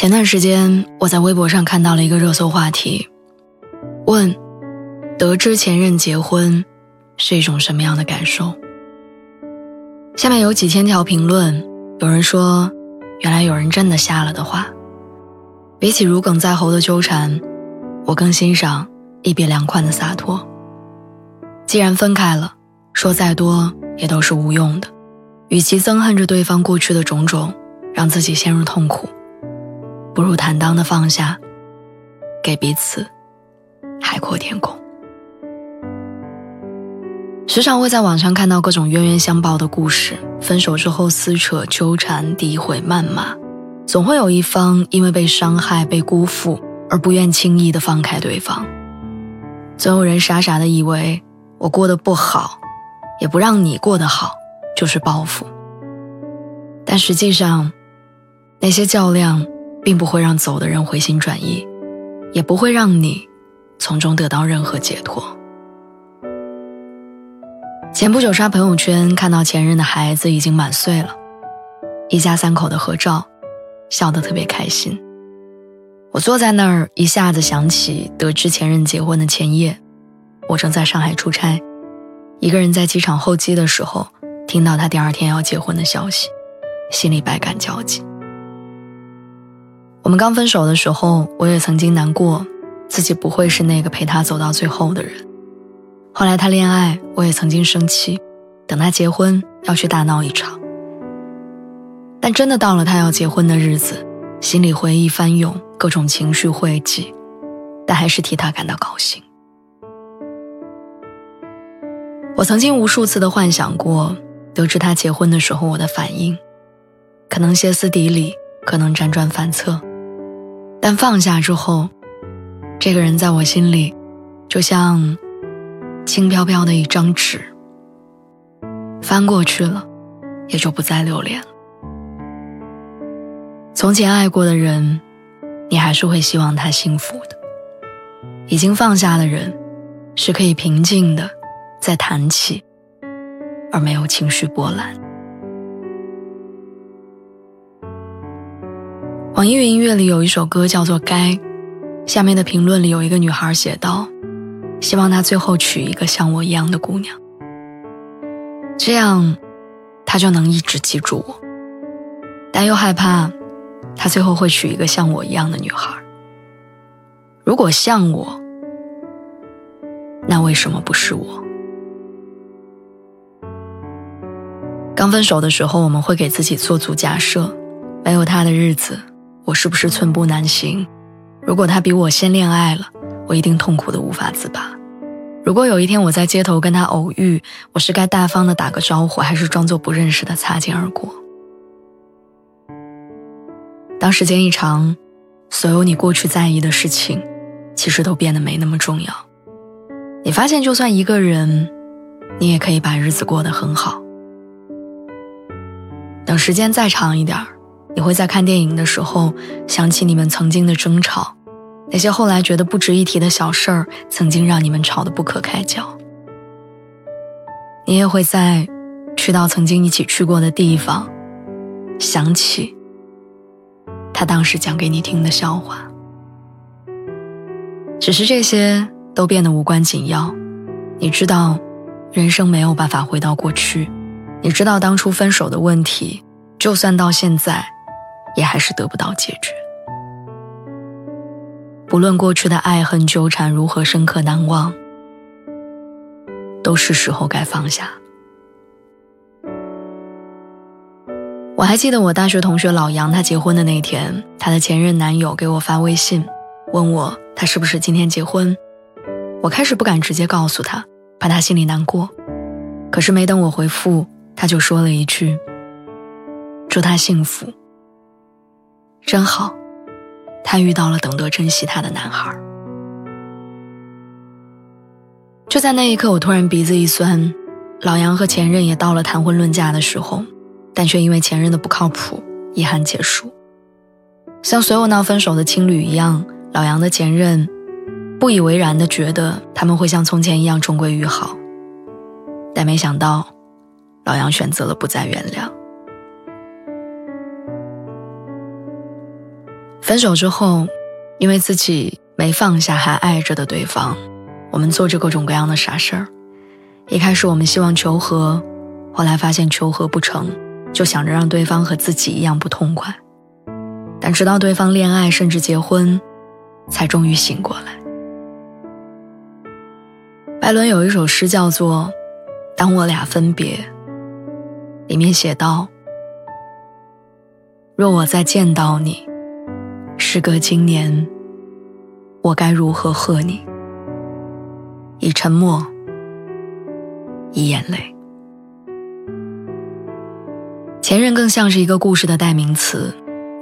前段时间，我在微博上看到了一个热搜话题，问：得知前任结婚是一种什么样的感受？下面有几千条评论，有人说，原来有人真的瞎了的话。比起如鲠在喉的纠缠，我更欣赏一别两宽的洒脱。既然分开了，说再多也都是无用的，与其憎恨着对方过去的种种，让自己陷入痛苦。不如坦荡的放下，给彼此海阔天空。时常会在网上看到各种冤冤相报的故事，分手之后撕扯、纠缠、诋毁、谩骂，总会有一方因为被伤害、被辜负而不愿轻易的放开对方。总有人傻傻的以为我过得不好，也不让你过得好，就是报复。但实际上，那些较量。并不会让走的人回心转意，也不会让你从中得到任何解脱。前不久刷朋友圈，看到前任的孩子已经满岁了，一家三口的合照，笑得特别开心。我坐在那儿，一下子想起得知前任结婚的前夜，我正在上海出差，一个人在机场候机的时候，听到他第二天要结婚的消息，心里百感交集。我们刚分手的时候，我也曾经难过，自己不会是那个陪他走到最后的人。后来他恋爱，我也曾经生气，等他结婚要去大闹一场。但真的到了他要结婚的日子，心里回忆翻涌，各种情绪汇集，但还是替他感到高兴。我曾经无数次的幻想过，得知他结婚的时候我的反应，可能歇斯底里，可能辗转反侧。但放下之后，这个人在我心里，就像轻飘飘的一张纸，翻过去了，也就不再留恋。从前爱过的人，你还是会希望他幸福的。已经放下的人，是可以平静的再谈起，而没有情绪波澜。网易云音乐里有一首歌叫做《该》，下面的评论里有一个女孩写道：“希望他最后娶一个像我一样的姑娘，这样他就能一直记住我。但又害怕他最后会娶一个像我一样的女孩。如果像我，那为什么不是我？刚分手的时候，我们会给自己做足假设，没有他的日子。”我是不是寸步难行？如果他比我先恋爱了，我一定痛苦的无法自拔。如果有一天我在街头跟他偶遇，我是该大方的打个招呼，还是装作不认识的擦肩而过？当时间一长，所有你过去在意的事情，其实都变得没那么重要。你发现，就算一个人，你也可以把日子过得很好。等时间再长一点儿。你会在看电影的时候想起你们曾经的争吵，那些后来觉得不值一提的小事儿，曾经让你们吵得不可开交。你也会在去到曾经一起去过的地方，想起他当时讲给你听的笑话。只是这些都变得无关紧要。你知道，人生没有办法回到过去。你知道当初分手的问题，就算到现在。也还是得不到解决。不论过去的爱恨纠缠如何深刻难忘，都是时候该放下。我还记得我大学同学老杨，他结婚的那天，他的前任男友给我发微信，问我他是不是今天结婚。我开始不敢直接告诉他，怕他心里难过。可是没等我回复，他就说了一句：“祝他幸福。”真好，他遇到了懂得珍惜他的男孩。就在那一刻，我突然鼻子一酸。老杨和前任也到了谈婚论嫁的时候，但却因为前任的不靠谱，遗憾结束。像所有闹分手的情侣一样，老杨的前任不以为然的觉得他们会像从前一样重归于好，但没想到，老杨选择了不再原谅。分手之后，因为自己没放下还爱着的对方，我们做着各种各样的傻事儿。一开始我们希望求和，后来发现求和不成，就想着让对方和自己一样不痛快。但直到对方恋爱甚至结婚，才终于醒过来。白伦有一首诗叫做《当我俩分别》，里面写道：“若我再见到你。”时隔今年，我该如何贺你？以沉默，以眼泪。前任更像是一个故事的代名词，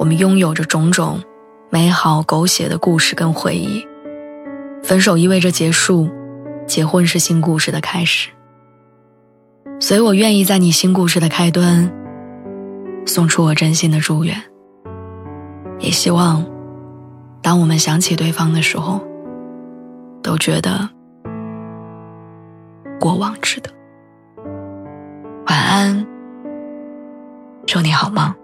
我们拥有着种种美好狗血的故事跟回忆。分手意味着结束，结婚是新故事的开始。所以我愿意在你新故事的开端，送出我真心的祝愿。也希望，当我们想起对方的时候，都觉得过往值得。晚安，祝你好梦。